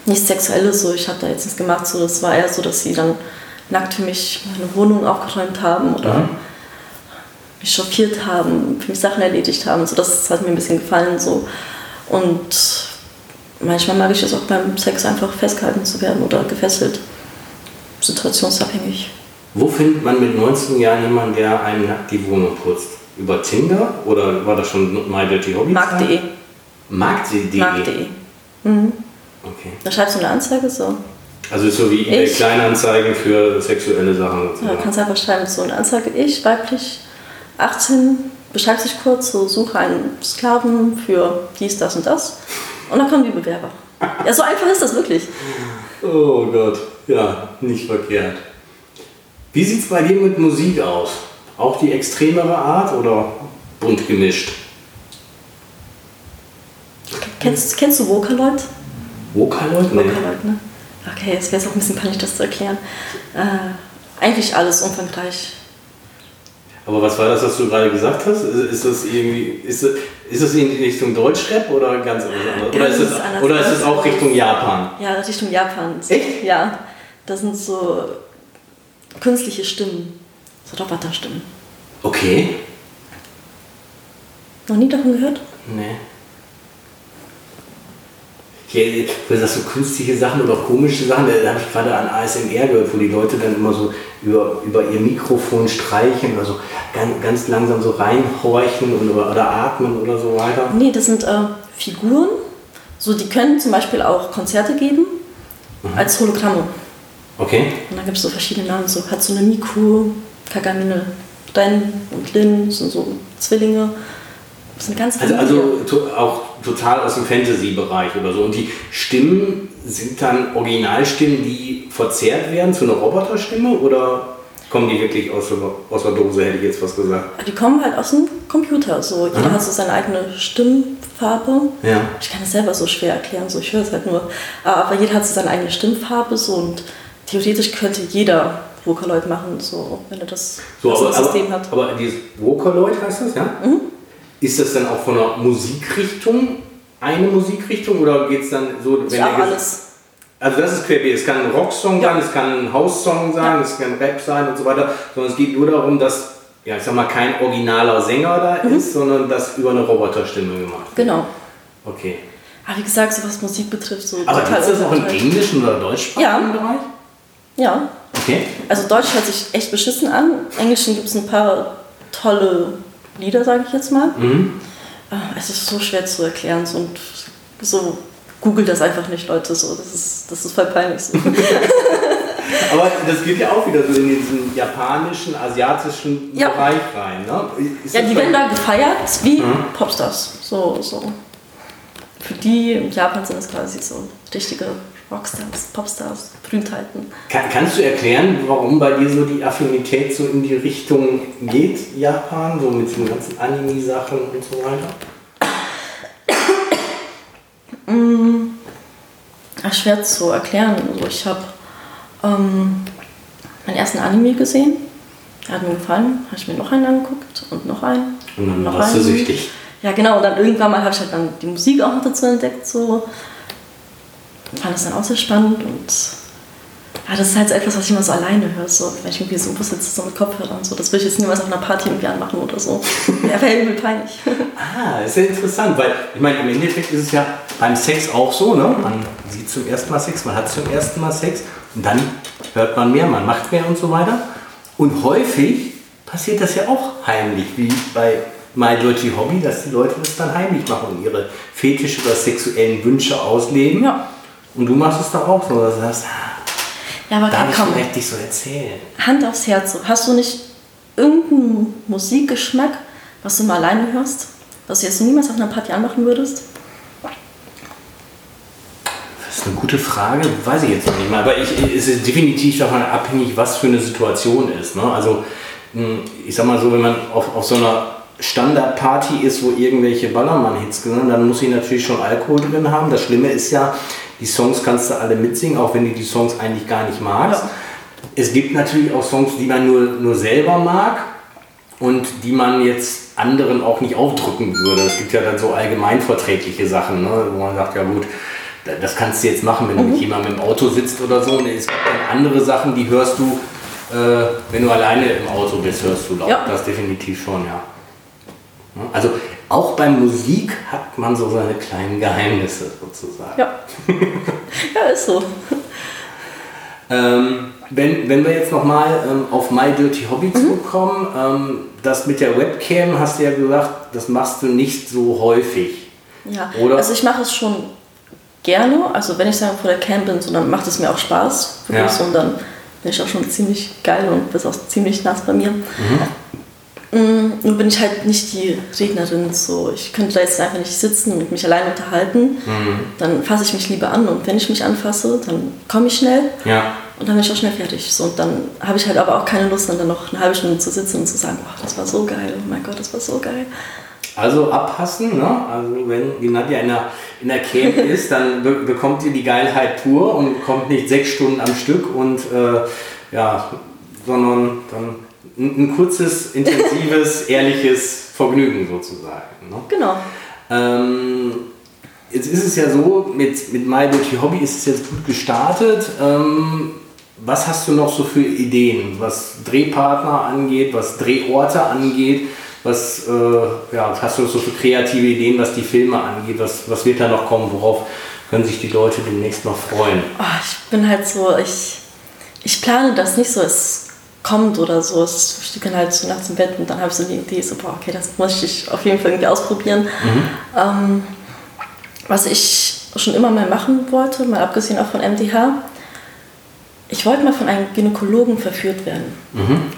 nichts Sexuelles, so ich habe da jetzt nichts gemacht. So, das war eher so, dass sie dann nackt für mich meine Wohnung aufgeräumt haben oder mich chauffiert haben, für mich Sachen erledigt haben. So, das hat mir ein bisschen gefallen. So. Und manchmal mag ich es auch beim Sex einfach festgehalten zu werden oder gefesselt. Situationsabhängig. Wo findet man mit 19 Jahren jemanden, der einem nackt die Wohnung putzt? Über Tinder oder war das schon My Dirty Hobby? Markt.de. Markt.de? Markt.de. Mhm. Okay. Da schreibst du eine Anzeige so. Also ist so wie eBay Ich- Kleinanzeigen für sexuelle Sachen. Ja, sozusagen. du kannst einfach schreiben, so eine Anzeige, ich, weiblich, 18, beschreibst dich kurz, so suche einen Sklaven für dies, das und das. Und dann kommen die Bewerber. Ja, so einfach ist das wirklich. Oh Gott, ja, nicht verkehrt. Wie sieht es bei dir mit Musik aus? Auch die extremere Art oder bunt gemischt? Kennst, kennst du Vocaloid? Vocaloid? Nee. Vocaloid, ne? Okay, jetzt wäre es auch ein bisschen peinlich, das zu erklären. Äh, eigentlich alles umfangreich. Aber was war das, was du gerade gesagt hast? Ist, ist das irgendwie, ist, das- ist das in die Richtung Deutschrap oder ganz anders? Oder ist anders. oder ist es auch Richtung Japan? Ja, Richtung Japan. Echt? Ja. Das sind so künstliche Stimmen. So Roboterstimmen. Okay. Noch nie davon gehört? Nee. Hier, du sagst so künstliche Sachen oder komische Sachen, da habe ich gerade an ASMR gehört, wo die Leute dann immer so über, über ihr Mikrofon streichen oder so ganz, ganz langsam so reinhorchen und, oder, oder atmen oder so weiter. Nee, das sind äh, Figuren. So, die können zum Beispiel auch Konzerte geben als Hologramme. Okay. Und dann gibt es so verschiedene Namen, so Hatsune Miku, Kagamine Ren und Lin, das sind so Zwillinge. Das sind ganz Also, also to, auch total aus dem Fantasy-Bereich oder so. Und die Stimmen sind dann Originalstimmen, die verzerrt werden zu einer Roboterstimme oder kommen die wirklich aus der, aus der Dose, hätte ich jetzt was gesagt? Die kommen halt aus dem Computer. So. Jeder hat so seine eigene Stimmfarbe. Ja. Ich kann das selber so schwer erklären, so ich höre es halt nur. Aber jeder hat so seine eigene Stimmfarbe so und theoretisch könnte jeder Vocaloid machen, so wenn er das, So, aber, System aber, hat. aber dieses Vocaloid heißt das, ja? Ist das dann auch von der Musikrichtung eine Musikrichtung oder geht es dann so, wenn Ja, alles. Also das ist querbeet. Es kann ein Rocksong Ja. sein, es kann ein House-Song sein, Ja. es kann Rap sein und so weiter. Sondern es geht nur darum, dass, ja, ich sag mal, kein originaler Sänger da ist, sondern das über eine Roboterstimme gemacht wird. Genau. Okay. Aber wie gesagt, so was Musik betrifft, so Aber total es das auch im englischen oder deutschsprachigen Ja. Bereich? Ja. Okay. Also Deutsch hört sich echt beschissen an. Im Englischen gibt es ein paar tolle Lieder, sage ich jetzt mal. Mhm. Ah, Es ist so schwer zu erklären so, und so googelt das einfach nicht, Leute. So, das ist das ist voll peinlich. So. Aber das geht ja auch wieder so in diesen japanischen, asiatischen Ja. Bereich rein. Ne? Ist ja, das die werden da gefeiert wie Mhm. Popstars. So, so. Für die in Japan sind es quasi so richtige Rockstars, Popstars, Berühmtheiten. Kann, kannst du erklären, warum bei dir so die Affinität so in die Richtung geht, Japan, so mit den ganzen Anime-Sachen und so weiter? Ach, schwer zu erklären. Also ich habe ähm, meinen ersten Anime gesehen. Der hat mir gefallen. Habe ich mir noch einen angeguckt und noch einen. Und dann warst du süchtig. Ja, genau. Und dann irgendwann mal habe ich halt dann die Musik auch noch dazu entdeckt. So. Fand das dann auch sehr spannend. Und ja, das ist halt so etwas, was ich immer so alleine höre. So, wenn ich irgendwie so im Bus sitze, so mit Kopfhörern. und So. Das will ich jetzt niemals auf einer Party irgendwie anmachen oder so. Ja, wäre übel peinlich. Ah, ist ja interessant, weil ich meine, im Endeffekt ist es ja beim Sex auch so, ne? Man sieht zum ersten Mal Sex, man hat zum ersten Mal Sex und dann hört man mehr, man macht mehr und so weiter. Und häufig passiert das ja auch heimlich, wie bei My Dirty Hobby, dass die Leute das dann heimlich machen und ihre Fetische oder sexuellen Wünsche ausleben. Ja. Und du machst es doch auch so, dass du sagst, Ja, aber darf ich komm, vielleicht nicht so erzählen. Hand aufs Herz. Hast du nicht irgendeinen Musikgeschmack, was du mal alleine hörst? Was du jetzt niemals auf einer Party anmachen würdest? Das ist eine gute Frage, weiß ich jetzt noch nicht mal. Aber ich, es ist definitiv davon abhängig, was für eine Situation ist. Ne? Also, mh, ich sag mal so, wenn man auf, auf so einer Standardparty ist, wo irgendwelche Ballermann-Hits sind, dann muss ich natürlich schon Alkohol drin haben. Das Schlimme ist ja, die Songs kannst du alle mitsingen, auch wenn du die Songs eigentlich gar nicht magst. Ja. Es gibt natürlich auch Songs, die man nur, nur selber mag und die man jetzt anderen auch nicht aufdrücken würde. Es gibt ja dann so allgemeinverträgliche Sachen, ne? wo man sagt, ja gut, da- das kannst du jetzt machen, wenn du mit jemandem im Auto sitzt oder so. Und es gibt dann andere Sachen, die hörst du äh, wenn du alleine im Auto bist, hörst du laut. Ja. Das definitiv schon, ja. Ja, Also auch bei Musik hat man so seine kleinen Geheimnisse sozusagen. Ja. ja, ist so. Ähm, wenn, wenn wir jetzt nochmal ähm, auf My Dirty Hobby Mhm. zurückkommen, ähm, das mit der Webcam hast du ja gesagt, das machst du nicht so häufig. Ja, Oder? also ich mache es schon gerne. Also wenn ich sagen vor der Cam bin, so, dann macht es mir auch Spaß. Wirklich Ja. so, und dann bin ich auch schon ziemlich geil und bist auch ziemlich nass bei mir. Mm, Nur bin ich halt nicht die Rednerin. So. Ich könnte da jetzt einfach nicht sitzen und mich allein unterhalten. Dann fasse ich mich lieber an und wenn ich mich anfasse, dann komme ich schnell Ja. und dann bin ich auch schnell fertig. So, und dann habe ich halt aber auch keine Lust, dann noch eine halbe Stunde zu sitzen und zu sagen, oh, das war so geil, oh mein Gott, das war so geil. Also abpassen, ne? Also wenn die Nadja in der, in der Camp ist, dann be bekommt ihr die Geilheit pur und kommt nicht sechs Stunden am Stück und äh, ja, sondern dann ein, ein kurzes, intensives, ehrliches Vergnügen sozusagen. Ne? Genau. Ähm, jetzt ist es ja so, mit, mit My Dirty Hobby ist es jetzt gut gestartet. Ähm, was hast du noch so für Ideen, was Drehpartner angeht, was Drehorte angeht? Was äh, ja, hast du so für kreative Ideen, was die Filme angeht? Was, was wird da noch kommen? Worauf können sich die Leute demnächst noch freuen? Oh, ich bin halt so, ich, ich plane das nicht so, es kommt oder so. Es steht dann halt so nachts im Bett und dann habe ich so die Idee, so, boah, okay, das muss ich auf jeden Fall irgendwie ausprobieren. Ähm, was ich schon immer mal machen wollte, mal abgesehen auch von MDH, ich wollte mal von einem Gynäkologen verführt werden.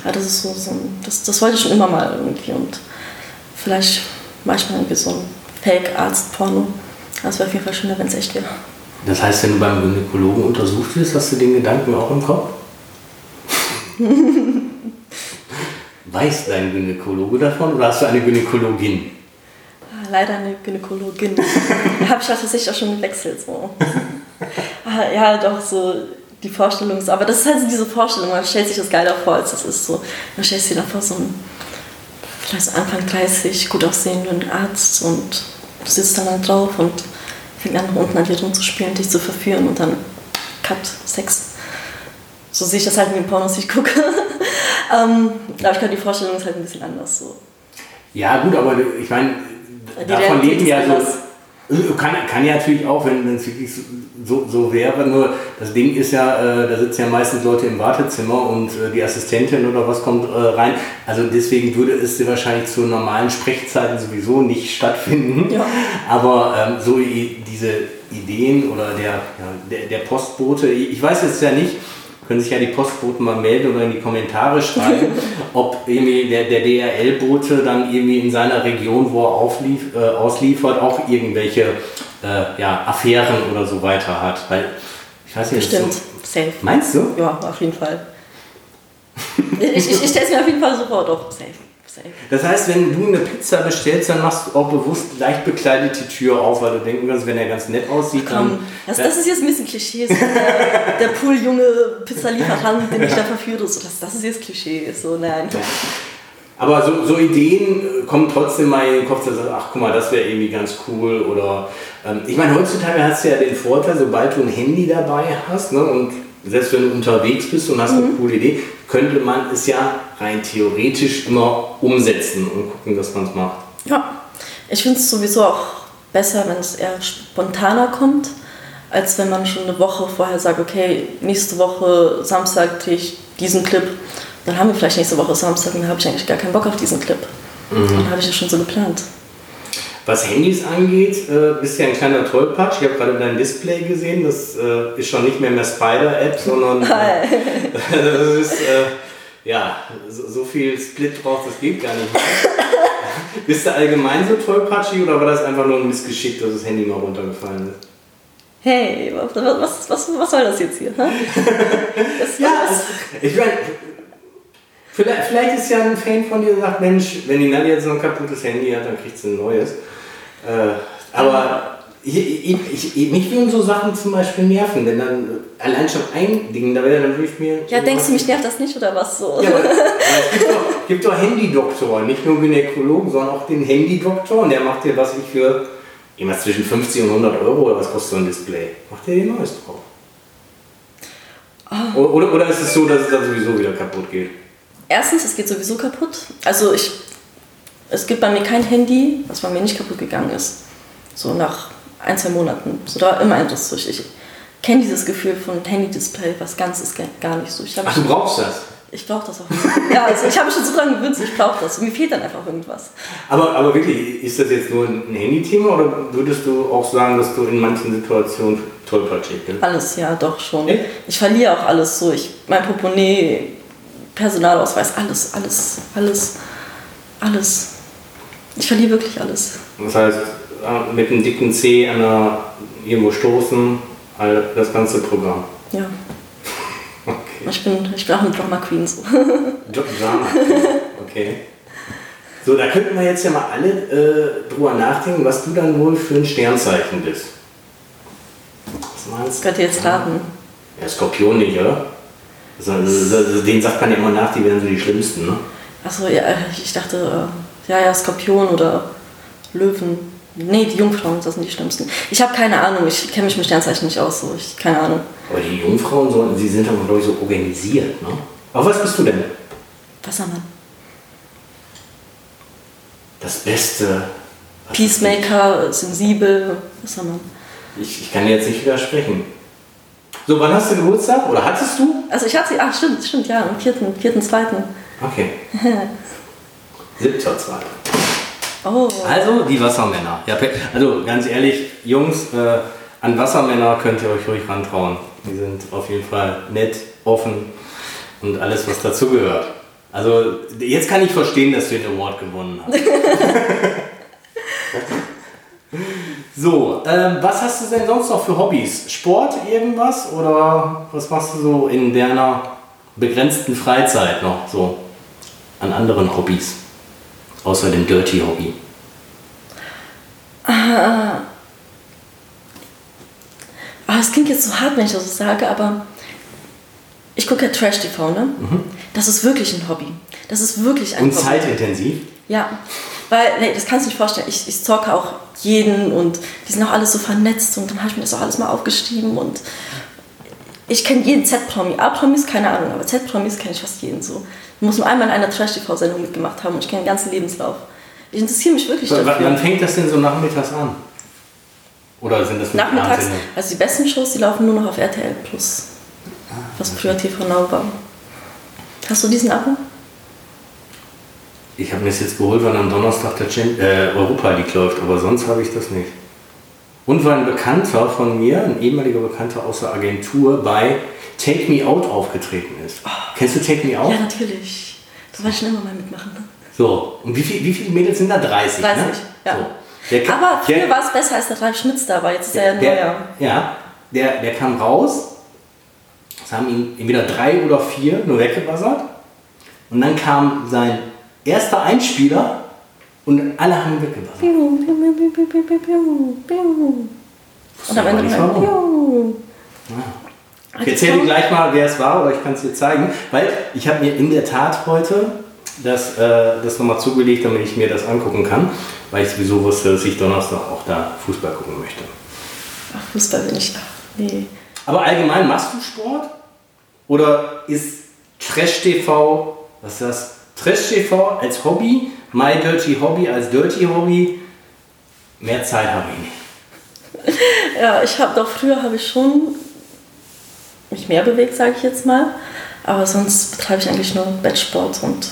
Ja, das ist so, so das, das wollte ich schon immer mal irgendwie und vielleicht mache ich mal irgendwie so ein Fake-Arzt-Porno. Das wäre auf jeden Fall schöner, wenn es echt wäre. Das heißt, wenn du beim Gynäkologen untersucht wirst, hast du den Gedanken auch im Kopf? Weiß dein Gynäkologe davon oder hast du eine Gynäkologin? Ah, Leider eine Gynäkologin. da habe ich tatsächlich auch schon gewechselt. So. Ah, ja, doch, so die Vorstellung. ist- Aber das ist halt so diese Vorstellung, man stellt sich das geiler vor, als das ist so. Man stellt sich davor so einen vielleicht so Anfang 30 gut aussehenden Arzt und du sitzt dann halt drauf und fängt an, unten an dir rumzuspielen, dich zu verführen und dann Cut, Sex. So sehe ich das halt in den Pornos, die ich gucke. ähm, aber ich glaube, die Vorstellung ist halt ein bisschen anders. So. Ja, gut, aber ich meine, davon leben ja so. anders. Kann, kann ja natürlich auch, wenn es wirklich so, so wäre, nur das Ding ist ja, äh, da sitzen ja meistens Leute im Wartezimmer und äh, die Assistentin oder was kommt äh, rein. Also deswegen würde es wahrscheinlich zu normalen Sprechzeiten sowieso nicht stattfinden. Ja. Aber ähm, so diese Ideen oder der, ja, der, der Postbote, ich ich weiß jetzt ja nicht, können sich ja die Postboten mal melden oder in die Kommentare schreiben, ob irgendwie der, der DRL-Bote dann irgendwie in seiner Region, wo er auflief, äh, ausliefert, auch irgendwelche äh, ja, Affären oder so weiter hat. Weil, ich weiß nicht, Bestimmt. so, Safe. meinst du? Ja, auf jeden Fall. ich ich, ich stelle es mir auf jeden Fall so vor, doch, safe. Safe. Das heißt, wenn du eine Pizza bestellst, dann machst du auch bewusst leicht bekleidet die Tür auf, weil du denken kannst, wenn er ganz nett aussieht, dann... Komm, das, das ist jetzt ein bisschen Klischee. So der, der Pooljunge Pizzalieferant, den ich da verführe, so, das, das ist jetzt Klischee. So, nein. Aber so, so Ideen äh, kommen trotzdem mal in den Kopf, dass du sagst, ach guck mal, das wäre irgendwie ganz cool. Oder ähm, ich meine, heutzutage hast du ja den Vorteil, sobald du ein Handy dabei hast, ne, und selbst wenn du unterwegs bist und hast eine coole Idee, könnte man es ja rein theoretisch immer umsetzen und gucken, dass man es macht. Ja, ich finde es sowieso auch besser, wenn es eher spontaner kommt, als wenn man schon eine Woche vorher sagt, okay, nächste Woche Samstag drehe ich diesen Clip. Dann haben wir vielleicht nächste Woche Samstag und dann habe ich eigentlich gar keinen Bock auf diesen Clip. Dann habe ich das schon so geplant. Was Handys angeht, äh, bist du ja ein kleiner Tollpatsch. Ich habe gerade dein Display gesehen. Das äh, ist schon nicht mehr mehr Spider-App, sondern äh, das ist, äh, ja, so, so viel Split drauf, das geht gar nicht mehr. bist du allgemein so tollpatschig oder war das einfach nur ein Missgeschick, dass das Handy mal runtergefallen ist? Hey, was, was, was, was soll das jetzt hier? hä? Das, Ja, was, also, ich meine, vielleicht, vielleicht ist ja ein Fan von dir, der sagt, Mensch, wenn die Nadja jetzt noch ein kaputtes Handy hat, dann kriegt sie ein neues. Äh, aber ich, ich, ich, mich würden so Sachen zum Beispiel nerven, wenn dann allein schon ein Ding da wäre, dann würde ich mir... ja, denkst du, mich nervt das nicht oder was so? Ja, aber, aber es gibt doch, gibt doch Handydoktoren, nicht nur Gynäkologen, sondern auch den Handydoktor und der macht dir, was ich für irgendwas zwischen 50 und 100 Euro oder was kostet so ein Display? Macht dir den neues drauf. O- Oder, oder ist es so, dass es dann sowieso wieder kaputt geht? Erstens, es geht sowieso kaputt. Also ich, es gibt bei mir kein Handy, was bei mir nicht kaputt gegangen ist. So nach ein, zwei Monaten. So da war immer etwas durch. Ich kenne dieses Gefühl von Handy-Display, was ganz ist gar- nicht so. Ach, du brauchst das. ich brauche das auch nicht. Ja, also ich habe mich schon so lange gewünscht, ich brauche das. Mir fehlt dann einfach irgendwas. Aber, aber wirklich, ist das jetzt nur ein Handy-Thema oder würdest du auch sagen, dass du in manchen Situationen tollpatschig bist? Alles, ja, doch schon. Echt? Ich verliere auch alles so. Ich, mein Portemonnaie, Personalausweis, alles, alles, alles, alles. Ich verliere wirklich alles. Das heißt, äh, mit einem dicken C an der, irgendwo stoßen, all das ganze Programm. Ja, Okay. ich bin, ich bin auch eine Drama Queen so. Drama. Okay. So, da könnten wir jetzt ja mal alle äh, drüber nachdenken, was du dann wohl für ein Sternzeichen bist. Was meinst Das könnt ihr jetzt raten. Ja, Skorpion nicht, oder? Also, den sagt man ja immer nach, die wären so die schlimmsten, ne? Achso, ja, ich dachte, äh, ja, ja, Skorpion oder Löwen. Nee, die Jungfrauen, das sind die schlimmsten. Ich habe keine Ahnung, ich kenne mich mit Sternzeichen nicht aus, so. ich, keine Ahnung. Aber die Jungfrauen, so, sie sind aber, glaube ich, so organisiert, ne? Aber was bist du denn? Wassermann. Das Beste. Peacemaker, sensibel, Wassermann. Ich, ich kann dir jetzt nicht widersprechen. So, wann hast du Geburtstag? Oder hattest du? Also ich hatte sie, ach stimmt, stimmt, ja, am vierten, vierten, zweiten. Okay. Siebter, zweiter. Oh, Also die Wassermänner. Ja, also ganz ehrlich, Jungs, äh, an Wassermänner könnt ihr euch ruhig rantrauen. Die sind auf jeden Fall nett, offen und alles, was dazugehört. Also jetzt kann ich verstehen, dass du den Award gewonnen hast. so, ähm, was hast du denn sonst noch für Hobbys? Sport, irgendwas? Oder was machst du so in deiner begrenzten Freizeit noch so an anderen Hobbys? Außer dem Dirty Hobby. Ah, es klingt jetzt so hart, wenn ich das so sage, aber ich gucke ja Trash-TV, ne? Das ist wirklich ein Hobby. Das ist wirklich ein Und Hobby. zeitintensiv. Ja, weil, nee, das kannst du nicht vorstellen. Ich, ich zocke auch jeden und die sind auch alles so vernetzt und dann habe ich mir das auch alles mal aufgeschrieben und ich kenne jeden Z-Promi. A-Promis, keine Ahnung, aber Z-Promis kenne ich fast jeden so. Ich muss nur einmal in einer Trash-TV-Sendung mitgemacht haben und ich kenne den ganzen Lebenslauf. Ich interessiere mich wirklich dafür. Wann fängt das denn so nachmittags an? Oder sind das Nachmittags, also die besten Shows, die laufen nur noch auf RTL Plus. Was früher TV Now war. Hast du diesen Abo? Ich habe mir das jetzt geholt, weil am Donnerstag der Champ äh, Europa League läuft, aber sonst habe ich das nicht. Und weil ein Bekannter von mir, ein ehemaliger Bekannter aus der Agentur, bei Take Me Out aufgetreten ist. Kennst du Take Me Out? Ja, natürlich. Da wollte ich schon immer mal mitmachen. Ne? So, und wie, viel, wie viele Mädels sind da? 30, 30, ne? ja. So. Der, Aber früher war es besser, als der Ralf Schmitz da war. Jetzt ist er ja der, neuer. Ja, der, der kam raus. Es haben ihn entweder drei oder vier nur weggebuzzert. Und dann kam sein erster Einspieler und alle haben piu. Und am aber Ende. Piu. Ich erzähle dir gleich mal, wer es war, oder ich kann es dir zeigen. Weil ich habe mir in der Tat heute das, äh, das nochmal zugelegt, damit ich mir das angucken kann. Weil ich sowieso wusste, dass ich Donnerstag auch da Fußball gucken möchte. Ach, Fußball bin ich. Ach, nee. Aber allgemein machst du Sport? Oder ist Trash TV, was ist das? Trash TV als Hobby, My Dirty Hobby als Dirty Hobby? Mehr Zeit habe ich nicht. Ja, ich habe doch früher habe ich schon mich mehr bewegt, sage ich jetzt mal. Aber sonst betreibe ich eigentlich nur Bettsport und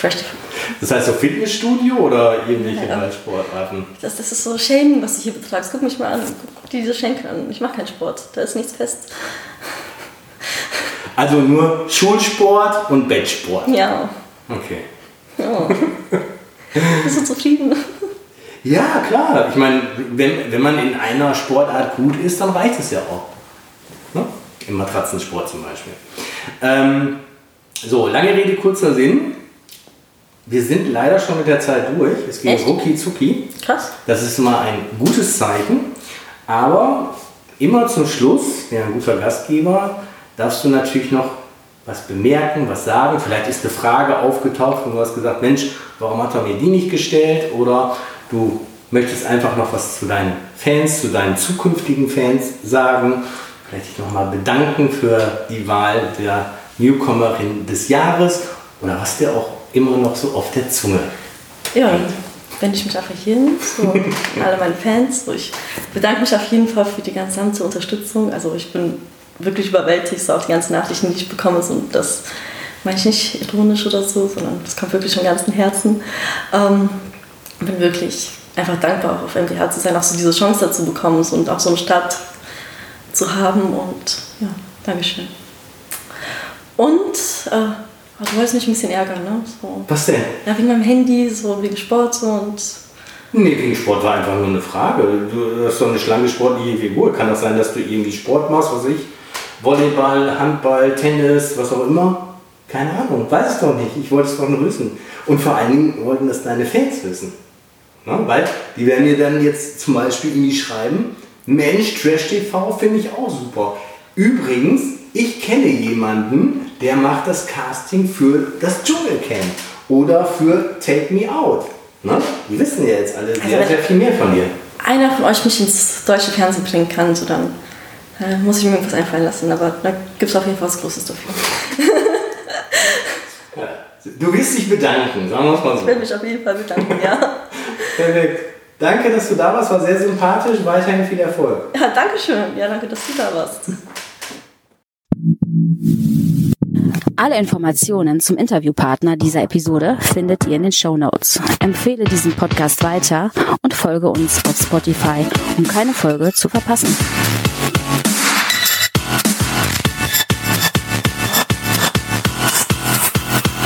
Trash TV. Das heißt so Fitnessstudio oder irgendwelche Ja. Ballsportarten? Das, das ist so Shaming, was du hier betreibst. Guck mich mal an. Guck, guck dir diese Schenkel an. Ich mache keinen Sport. Da ist nichts fest. Also nur Schulsport und Bettsport. Ja. Okay. ja. Bist du zufrieden? Ja, klar. Ich meine, wenn, wenn man in einer Sportart gut ist, dann reicht es ja auch. Ne? Im Matratzensport zum Beispiel. Ähm, so, lange Rede, kurzer Sinn. Wir sind leider schon mit der Zeit durch. Es ging Echt? rucki zucki. Krass. Das ist mal ein gutes Zeichen. Aber immer zum Schluss, wer ein guter Gastgeber, darfst du natürlich noch was bemerken, was sagen. Vielleicht ist eine Frage aufgetaucht und du hast gesagt, Mensch, warum hat er mir die nicht gestellt? Oder du möchtest einfach noch was zu deinen Fans, zu deinen zukünftigen Fans sagen. möchte ich nochmal bedanken für die Wahl der Newcomerin des Jahres oder was dir auch immer noch so auf der Zunge Ja, dann wende ich mich einfach hin, an alle meine Fans. Ich bedanke mich auf jeden Fall für die gesamte Unterstützung. Also ich bin wirklich überwältigt, so auch die ganzen Nachrichten, die ich bekomme. Und das meine ich nicht ironisch oder so, sondern das kommt wirklich vom ganzen Herzen. Ähm, bin wirklich einfach dankbar, auch auf MDH zu sein, auch so diese Chance dazu bekommen und auch so einen Start zu haben. Und ja, Dankeschön. Und äh, du wolltest mich ein bisschen ärgern, ne? So. Was denn? Ja, wegen meinem Handy, so wegen Sport so und. Nee, wegen Sport war einfach nur eine Frage. Du hast doch eine schlanke sportliche Figur. Kann das sein, dass du irgendwie Sport machst, was ich? Volleyball, Handball, Tennis, was auch immer? Keine Ahnung, weiß es doch nicht. Ich wollte es doch nur wissen. Und vor allen Dingen wollten das deine Fans wissen. Na, weil die werden dir dann jetzt zum Beispiel irgendwie schreiben, Mensch, Trash TV finde ich auch super. Übrigens, ich kenne jemanden, der macht das Casting für das Dschungelcamp oder für Take Me Out. Na, die wissen ja jetzt alle sehr, wenn- sehr viel mehr von dir. Einer von euch mich ins deutsche Fernsehen bringen kann, so dann äh, muss ich mir irgendwas einfallen lassen. Aber da gibt es auf jeden Fall was Großes dafür. Ja. Du wirst dich bedanken, sagen wir es mal so. Ich will mich auf jeden Fall bedanken, ja. Perfekt. Danke, dass du da warst, war sehr sympathisch. Weiterhin viel Erfolg. Ja, danke schön. Ja, danke, dass du da warst. Alle Informationen zum Interviewpartner dieser Episode findet ihr in den Show Notes. Empfehle diesen Podcast weiter und folge uns auf Spotify, um keine Folge zu verpassen.